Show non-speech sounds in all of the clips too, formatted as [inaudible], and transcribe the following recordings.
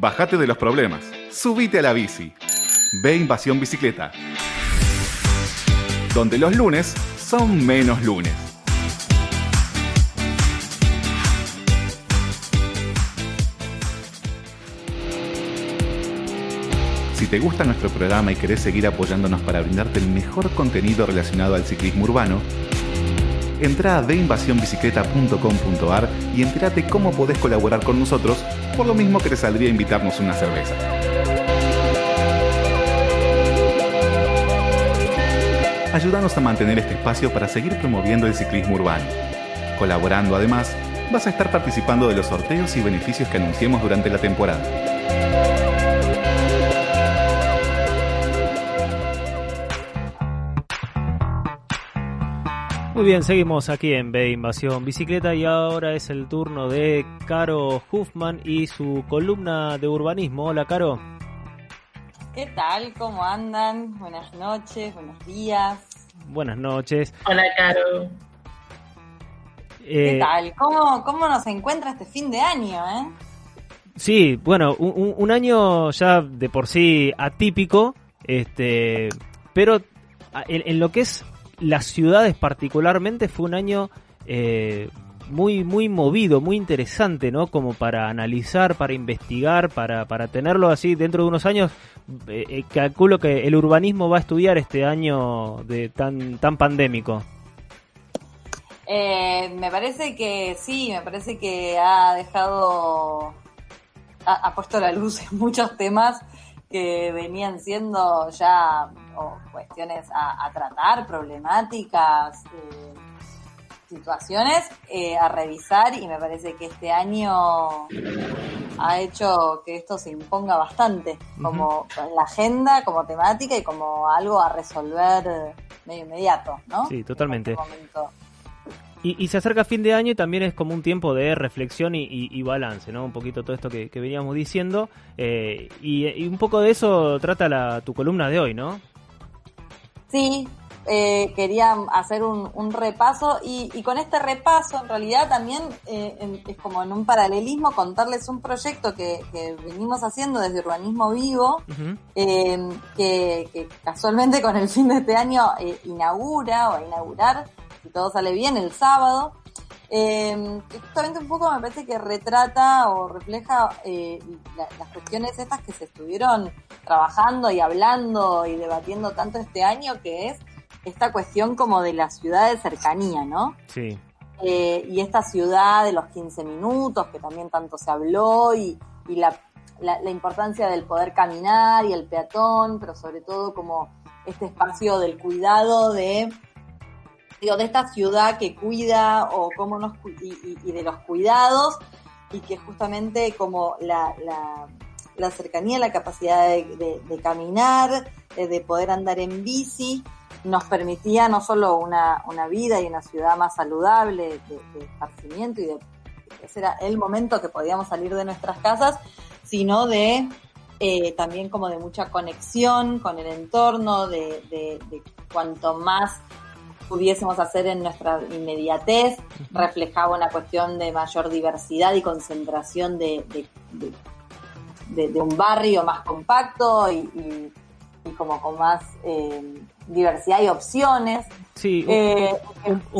Bájate de los problemas. Subite a la bici. Ve Invasión Bicicleta. Donde los lunes son menos lunes. Si te gusta nuestro programa y querés seguir apoyándonos para brindarte el mejor contenido relacionado al ciclismo urbano, entra a deinvasionbicicleta.com.ar y entérate cómo podés colaborar con nosotros, por lo mismo que te saldría invitarnos una cerveza. Ayúdanos a mantener este espacio para seguir promoviendo el ciclismo urbano. Colaborando además, vas a estar participando de los sorteos y beneficios que anunciemos durante la temporada. Muy bien, seguimos aquí en B Invasión Bicicleta y ahora es el turno de Caro Huffman y su columna de urbanismo. Hola, Caro. ¿Qué tal? ¿Cómo andan? Buenas noches, buenos días. Buenas noches. Hola, Caro. ¿Qué tal? ¿Cómo, ¿Cómo nos encuentra este fin de año, eh? Sí, bueno, un, un año ya de por sí atípico, este, pero en, en lo que es las ciudades particularmente fue un año eh, muy, muy movido, muy interesante, ¿no? Como para analizar, para investigar, para, para tenerlo así dentro de unos años. Eh, eh, calculo que el urbanismo va a estudiar este año de tan, tan pandémico. me parece que sí, me parece que ha dejado, ha, ha puesto la luz en muchos temas que venían siendo ya cuestiones a, tratar, problemáticas, eh, situaciones eh, a revisar y me parece que este año ha hecho que esto se imponga bastante como en la agenda, como temática y como algo a resolver medio inmediato, ¿no? Sí, totalmente. Y, se acerca fin de año y también es como un tiempo de reflexión y, balance, ¿no? Un poquito todo esto que, veníamos diciendo. Eh, y, un poco de eso trata la, tu columna de hoy, ¿no? Sí, eh, quería hacer un, repaso y, con este repaso en realidad también eh, es como en un paralelismo contarles un proyecto que, venimos haciendo desde Urbanismo Vivo, que, que, casualmente con el fin de este año inaugura o a inaugurar si todo sale bien, el sábado. Eh, justamente un poco me parece que retrata o refleja eh, las cuestiones estas que se estuvieron trabajando y hablando y debatiendo tanto este año, que es esta cuestión como de la ciudad de cercanía, ¿no? Sí. Eh, y esta ciudad de los 15 minutos, que también tanto se habló, y, la, la, importancia del poder caminar y el peatón, pero sobre todo como este espacio del cuidado de digo, de esta ciudad que cuida o cómo nos y, de los cuidados y que justamente como la, la, cercanía, la capacidad de, caminar, eh, de poder andar en bici, nos permitía no solo una, una vida y una ciudad más saludable de, esparcimiento y de ese era el momento que podíamos salir de nuestras casas, sino de eh, también como de mucha conexión con el entorno, de, de cuanto más pudiésemos hacer en nuestra inmediatez, reflejaba una cuestión de mayor diversidad y concentración de, de, un barrio más compacto y, como con más eh, diversidad y opciones. Sí, un, eh,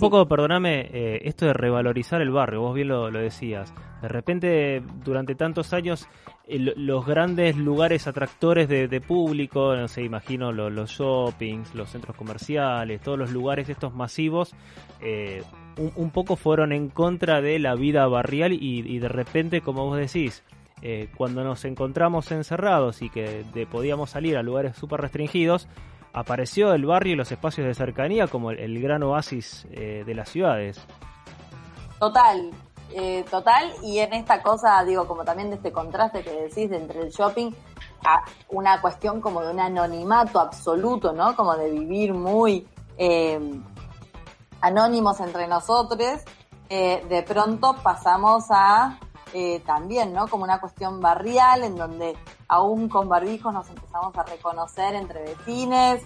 poco, perdóname, eh, esto de revalorizar el barrio, vos bien lo, lo decías. De repente, durante tantos años, los grandes lugares atractores de, público, no sé, imagino los shoppings, los centros comerciales, todos los lugares estos masivos, eh, un, poco fueron en contra de la vida barrial y, de repente, como vos decís, eh, cuando nos encontramos encerrados y que podíamos salir a lugares súper restringidos, apareció el barrio y los espacios de cercanía como el, gran oasis eh, de las ciudades. Total, eh, total, y en esta cosa, digo, como también de este contraste que decís de entre el shopping a una cuestión como de un anonimato absoluto, ¿no? Como de vivir muy eh, anónimos entre nosotros, de pronto pasamos a también, ¿no? Como una cuestión barrial en donde aún con barbijos nos empezamos a reconocer entre vecines,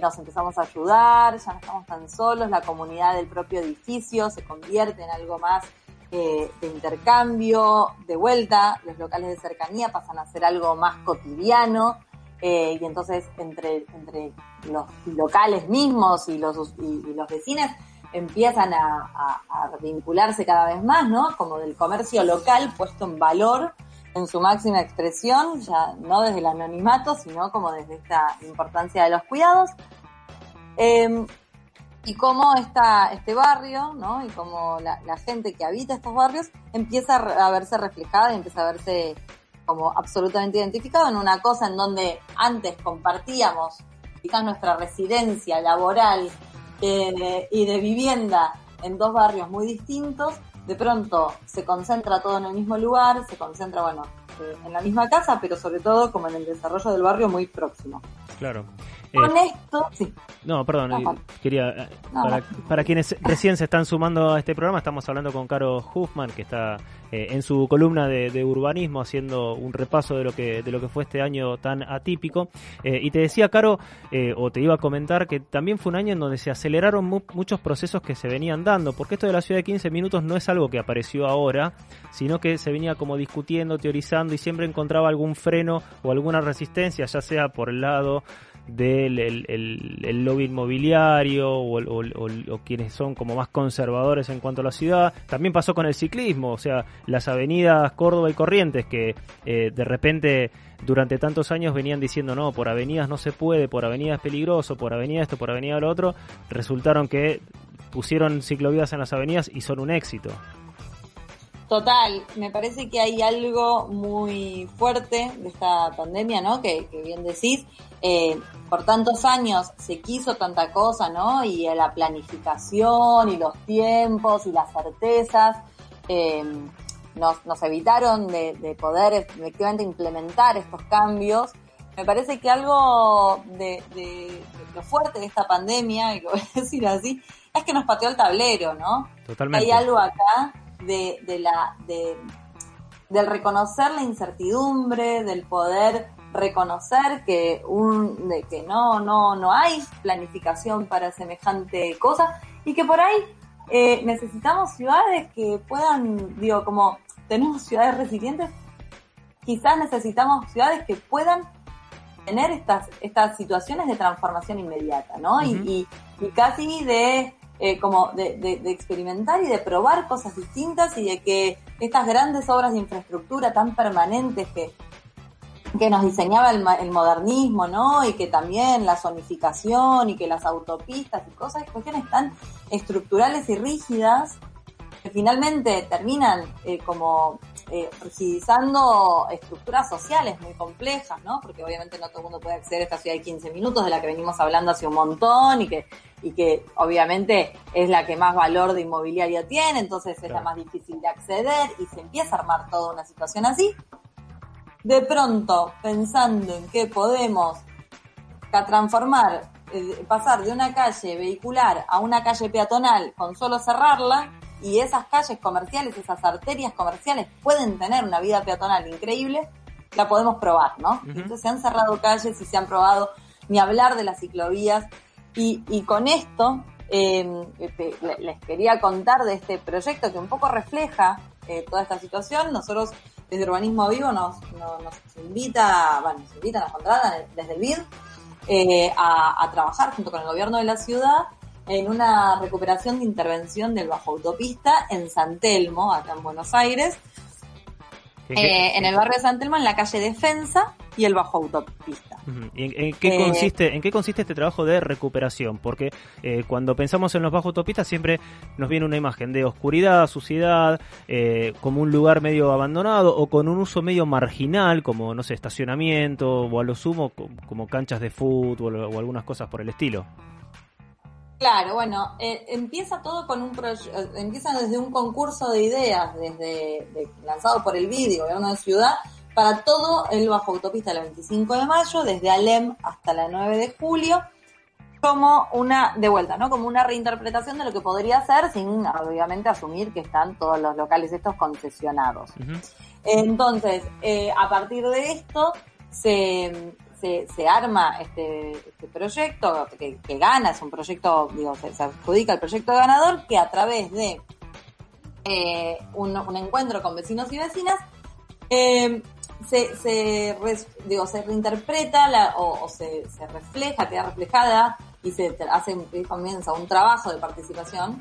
nos empezamos a ayudar, ya no estamos tan solos, la comunidad del propio edificio se convierte en algo más eh, de intercambio, de vuelta, los locales de cercanía pasan a ser algo más cotidiano, eh, y entonces entre, entre los locales mismos y los, y, los vecinos empiezan a, vincularse cada vez más, ¿no? Como del comercio local puesto en valor en su máxima expresión, ya no desde el anonimato, sino como desde esta importancia de los cuidados. Em, y cómo esta, este barrio, ¿no? Y cómo la, gente que habita estos barrios empieza a verse reflejada y empieza a verse como absolutamente identificado en una cosa en donde antes compartíamos quizás nuestra residencia laboral eh, y de vivienda en dos barrios muy distintos, de pronto se concentra todo en el mismo lugar, se concentra, bueno, eh, en la misma casa, pero sobre todo como en el desarrollo del barrio muy próximo. Claro. Con eh, esto, sí. No, perdón, eh, quería. Eh, para, quienes recién se están sumando a este programa, estamos hablando con Caro Huffman, que está en su columna de, urbanismo haciendo un repaso de lo que, de lo que fue este año tan atípico. y te decía, Caro, o te iba a comentar, que también fue un año en donde se aceleraron muchos procesos que se venían dando, porque esto de la ciudad de 15 minutos no es algo que apareció ahora, sino que se venía como discutiendo, teorizando y siempre encontraba algún freno o alguna resistencia, ya sea por el lado del el, lobby inmobiliario o, quienes son como más conservadores en cuanto a la ciudad. También pasó con el ciclismo, o sea, las avenidas Córdoba y Corrientes que eh, de repente durante tantos años venían diciendo no, por avenidas no se puede, por avenidas peligroso, por avenida esto, por avenida lo otro, resultaron que pusieron ciclovías en las avenidas y son un éxito. Total, me parece que hay algo muy fuerte de esta pandemia, ¿no? Que, bien decís, eh, por tantos años se quiso tanta cosa, ¿no? Y la planificación y los tiempos y las certezas eh, nos, evitaron de, poder efectivamente implementar estos cambios. Me parece que algo de, de, lo fuerte de esta pandemia, [laughs] y lo voy a decir así, es que nos pateó el tablero, ¿no? Totalmente. Hay algo acá de, de la, de, del reconocer la incertidumbre, del poder reconocer que un, de que no, no, no hay planificación para semejante cosa y que por ahí eh, necesitamos ciudades que puedan, digo, como tenemos ciudades resilientes, quizás necesitamos ciudades que puedan tener estas, estas situaciones de transformación inmediata, ¿no? y, y, casi de eh, como de, de, experimentar y de probar cosas distintas y de que estas grandes obras de infraestructura tan permanentes que, que nos diseñaba el, el, modernismo, ¿no? Y que también la zonificación y que las autopistas y cosas, cuestiones tan estructurales y rígidas que finalmente terminan eh, como eh, rigidizando estructuras sociales muy complejas, ¿no? Porque obviamente no todo el mundo puede acceder a esta ciudad de 15 minutos de la que venimos hablando hace un montón y que, y que obviamente es la que más valor de inmobiliario tiene, entonces es la más difícil de acceder y se empieza a armar toda una situación así. De pronto, pensando en que podemos transformar, eh, pasar de una calle vehicular a una calle peatonal con solo cerrarla, y esas calles comerciales, esas arterias comerciales pueden tener una vida peatonal increíble, la podemos probar, ¿no? Entonces se han cerrado calles y se han probado, ni hablar de las ciclovías. Y, y con esto em, este, les quería contar de este proyecto que un poco refleja eh, toda esta situación. Nosotros desde Urbanismo Vivo nos, nos, invita, bueno, nos invitan, nos contratan desde el BID eh, a, a trabajar junto con el gobierno de la ciudad en una recuperación de intervención del bajo autopista en San Telmo, acá en Buenos Aires, eh, en el barrio de San Telmo, en la calle Defensa y el bajo autopista. ¿Y en, qué eh, consiste, en qué consiste este trabajo de recuperación? Porque eh, cuando pensamos en los bajo autopistas siempre nos viene una imagen de oscuridad, suciedad, como un lugar medio abandonado o con un uso medio marginal, como no sé, estacionamiento o a lo sumo como canchas de fútbol o algunas cosas por el estilo. Claro, bueno, eh, empieza todo con un proyecto, empieza desde un concurso de ideas, desde lanzado por el BID, Gobierno de Ciudad, para todo el bajo autopista del 25 de mayo, desde Alem hasta la 9 de julio, como una, de vuelta, ¿no? Como una reinterpretación de lo que podría ser, sin obviamente asumir que están todos los locales estos concesionados. Entonces, eh, a partir de esto, se, se, arma este, este proyecto que, gana, es un proyecto, digo, se, adjudica el proyecto ganador que a través de eh, un, encuentro con vecinos y vecinas, eh, se, se, digo, se reinterpreta la, o, se, se, refleja, queda reflejada y se hace, comienza un trabajo de participación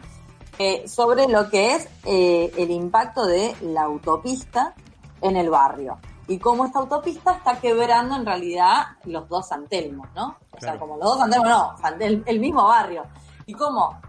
eh, sobre lo que es eh, el impacto de la autopista en el barrio y cómo esta autopista está quebrando en realidad los dos Santelmos, ¿no? O sea, como los dos Santelmos, no, el, el mismo barrio. Y cómo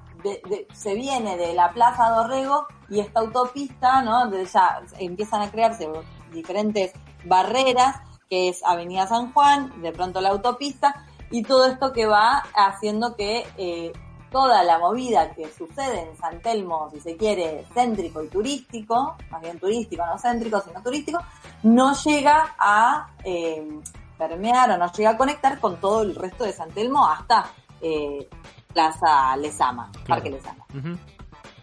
se viene de la Plaza Dorrego y esta autopista, ¿no? ya empiezan a crearse diferentes barreras, que es Avenida San Juan, de pronto la autopista, y todo esto que va haciendo que eh, toda la movida que sucede en San Telmo, si se quiere, céntrico y turístico, más bien turístico, no céntrico, sino turístico, no llega a eh, permear o no llega a conectar con todo el resto de San Telmo hasta eh, Plaza Lesama, Parque Lesama.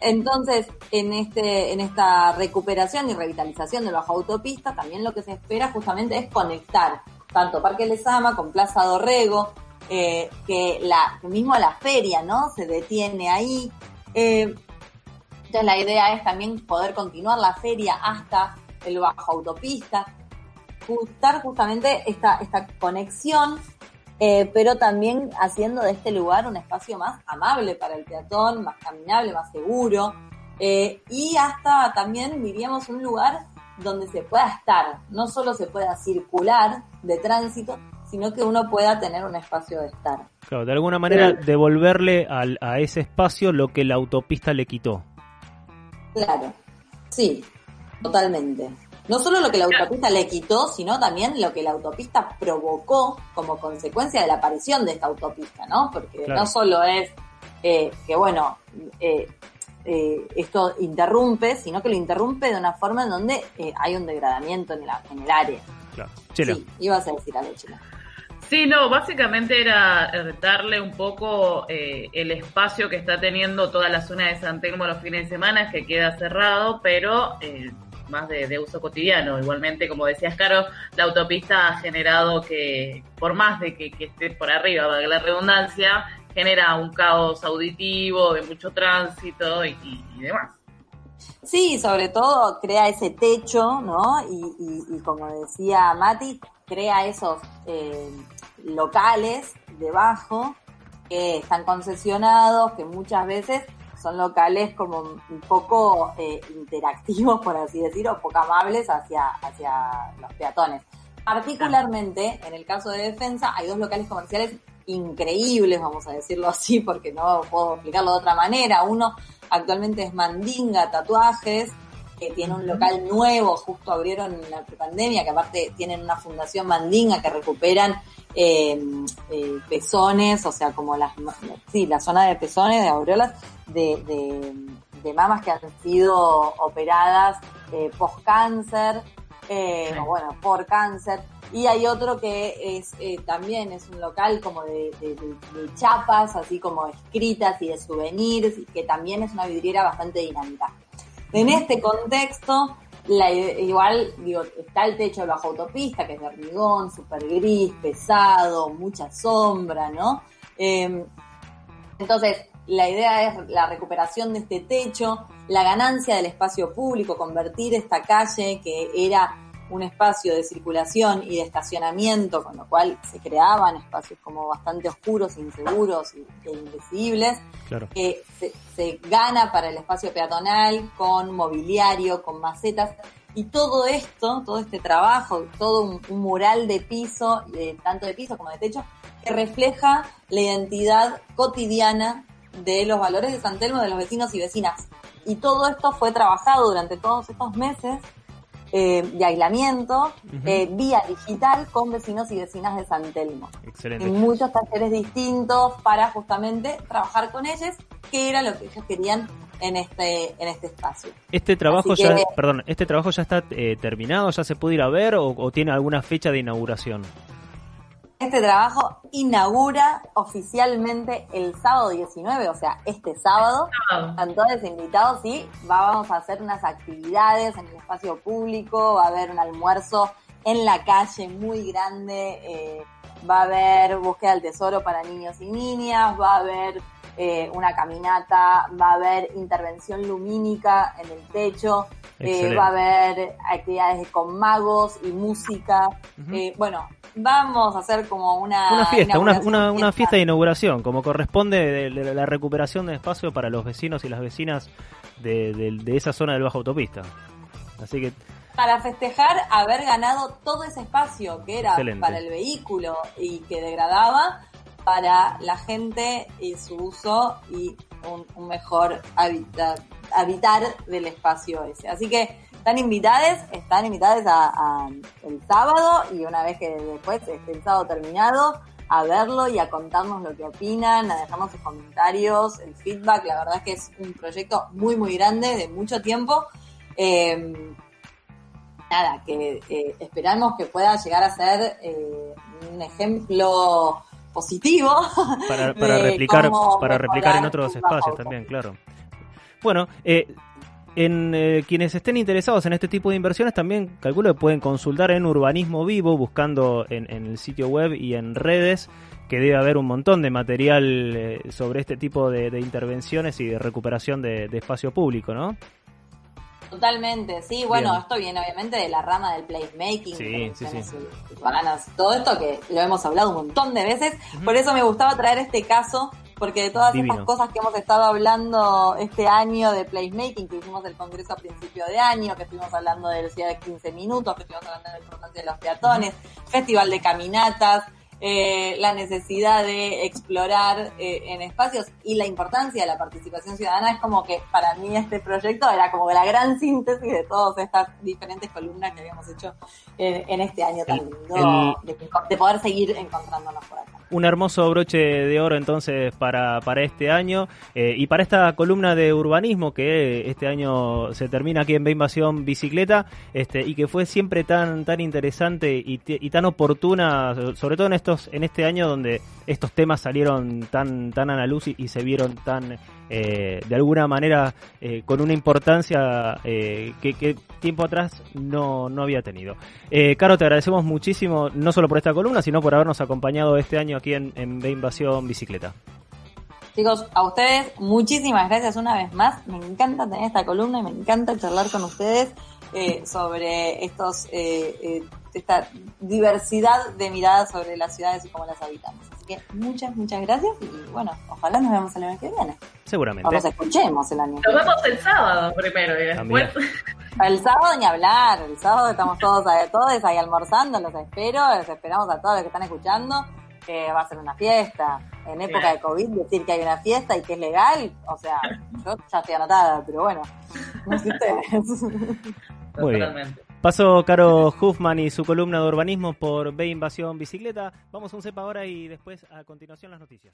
Entonces, en este, en esta recuperación y revitalización de bajo autopista, también lo que se espera justamente es conectar tanto Parque Lesama con Plaza Dorrego, que la, mismo la feria, ¿no? Se detiene ahí. Eh, entonces la idea es también poder continuar la feria hasta el bajo autopista, justar justamente esta, esta conexión eh, pero también haciendo de este lugar un espacio más amable para el peatón, más caminable, más seguro, eh, y hasta también diríamos un lugar donde se pueda estar, no solo se pueda circular de tránsito, sino que uno pueda tener un espacio de estar. Claro, de alguna manera devolverle al, a ese espacio lo que la autopista le quitó. Claro, sí, totalmente. No solo lo que la autopista le quitó, sino también lo que la autopista provocó como consecuencia de la aparición de esta autopista, ¿no? Porque no solo es eh, que, bueno, eh, eh, esto interrumpe, sino que lo interrumpe de una forma en donde hay un degradamiento en, la, en el área. Claro. Sí, ibas a decir algo, Chila. Sí, no, básicamente era darle un poco el espacio que está teniendo toda la zona de San Telmo los fines de semana, que queda cerrado, pero más de, uso cotidiano. Igualmente, como decías, Caro, la autopista ha generado que, por más de que, esté por arriba, valga la redundancia, genera un caos auditivo, de mucho tránsito y, demás. Sí, sobre todo crea ese techo, ¿no? Y, como decía Mati, crea esos eh, locales debajo que están concesionados, que muchas veces son locales como un poco eh, interactivos, por así decirlo, poco amables hacia, hacia los peatones. Particularmente, en el caso de defensa, hay dos locales comerciales increíbles, vamos a decirlo así, porque no puedo explicarlo de otra manera. Uno actualmente es Mandinga Tatuajes, que tiene un local nuevo, justo abrieron en la pandemia, que aparte tienen una fundación Mandinga que recuperan eh, eh, pezones, o sea, como las, sí, la zona de pezones, de aureolas, de, de, mamas que han sido operadas eh, post-cáncer, eh, bueno, por cáncer. Y hay otro que es eh, también es un local como de, chapas, así como escritas y de souvenirs, y que también es una vidriera bastante dinámica. En este contexto, la, igual, digo, está el techo de bajo autopista, que es de hormigón, súper gris, pesado, mucha sombra, ¿no? Em, entonces, la idea es la recuperación de este techo, la ganancia del espacio público, convertir esta calle que era un espacio de circulación y de estacionamiento, con lo cual se creaban espacios como bastante oscuros, inseguros e invisibles, que se, gana para el espacio peatonal con mobiliario, con macetas, y todo esto, todo este trabajo, todo un, mural de piso, de, tanto de piso como de techo, que refleja la identidad cotidiana de los valores de San Telmo de los vecinos y vecinas. Y todo esto fue trabajado durante todos estos meses eh, de aislamiento eh, vía digital con vecinos y vecinas de San Telmo. Excelente. En muchos talleres distintos para justamente trabajar con ellos, que era lo que ellos querían en este en este espacio. Este trabajo ya, perdón, este trabajo ya está eh, terminado, ya se puede ir a ver o tiene alguna fecha de inauguración. Este trabajo inaugura oficialmente el sábado 19, o sea, este sábado. Están todos invitados y vamos a hacer unas actividades en el espacio público, va a haber un almuerzo en la calle muy grande, eh, va a haber búsqueda del tesoro para niños y niñas, va a haber eh, una caminata, va a haber intervención lumínica en el techo, eh, va a haber actividades con magos y música. Eh, bueno, vamos a hacer como una... Una fiesta, una, una, fiesta de inauguración, como corresponde de, la recuperación de espacio para los vecinos y las vecinas de, de esa zona del Bajo Autopista. Así que para festejar haber ganado todo ese espacio que era para el vehículo y que degradaba para la gente y su uso y un, mejor habitar, habitar del espacio ese. Así que están invitadas, están invitadas a, el sábado y una vez que después esté el sábado terminado, a verlo y a contarnos lo que opinan, a dejarnos sus comentarios, el feedback. La verdad es que es un proyecto muy, muy grande, de mucho tiempo. Eh, nada, que eh, esperamos que pueda llegar a ser eh, un ejemplo positivo para, [laughs] replicar para replicar en otros espacios también claro bueno eh, en quienes estén interesados en este tipo de inversiones también calculo que pueden consultar en Urbanismo Vivo buscando en, el sitio web y en redes que debe haber un montón de material sobre este tipo de, intervenciones y de recuperación de, de espacio público, ¿no? Totalmente, sí, bueno, esto viene obviamente de la rama del placemaking, sí, sí, sí. todo esto que lo hemos hablado un montón de veces, por eso me gustaba traer este caso, porque de todas estas cosas que hemos estado hablando este año de placemaking, que hicimos el congreso a principio de año, que estuvimos hablando de la ciudad de 15 minutos, que estuvimos hablando de la importancia de los peatones, festival de caminatas, eh, la necesidad de explorar eh, en espacios y la importancia de la participación ciudadana es como que para mí este proyecto era como la gran síntesis de todas estas diferentes columnas que habíamos hecho eh, en este año tan lindo de, poder seguir encontrándonos por acá. Un hermoso broche de oro entonces para, para este año y para esta columna de urbanismo que este año se termina aquí en B Invasión Bicicleta este, y que fue siempre tan, tan interesante y, y tan oportuna, sobre todo en estos en este año donde estos temas salieron tan, tan a la luz y, se vieron tan, eh, de alguna manera, eh, con una importancia eh, que, tiempo atrás no, no había tenido. Caro, te agradecemos muchísimo, no solo por esta columna, sino por habernos acompañado este año aquí en, en Invasión Bicicleta. Chicos, a ustedes muchísimas gracias una vez más. Me encanta tener esta columna y me encanta charlar con ustedes [laughs] sobre estos esta diversidad de miradas sobre las ciudades y cómo las habitamos. Así que muchas, muchas gracias y bueno, ojalá nos vemos el año que viene. Seguramente. O nos escuchemos el año Nos vemos el sábado primero y después. El sábado ni hablar, el sábado estamos todos, todos ahí almorzando, los espero, los esperamos a todos los que están escuchando, que va a ser una fiesta. En época de COVID decir que hay una fiesta y que es legal, o sea, yo ya estoy anotada, pero bueno, no sé ustedes. Muy bien. Pasó Caro Huffman y su columna de urbanismo por B Invasión Bicicleta. Vamos a un cepa ahora y después a continuación las noticias.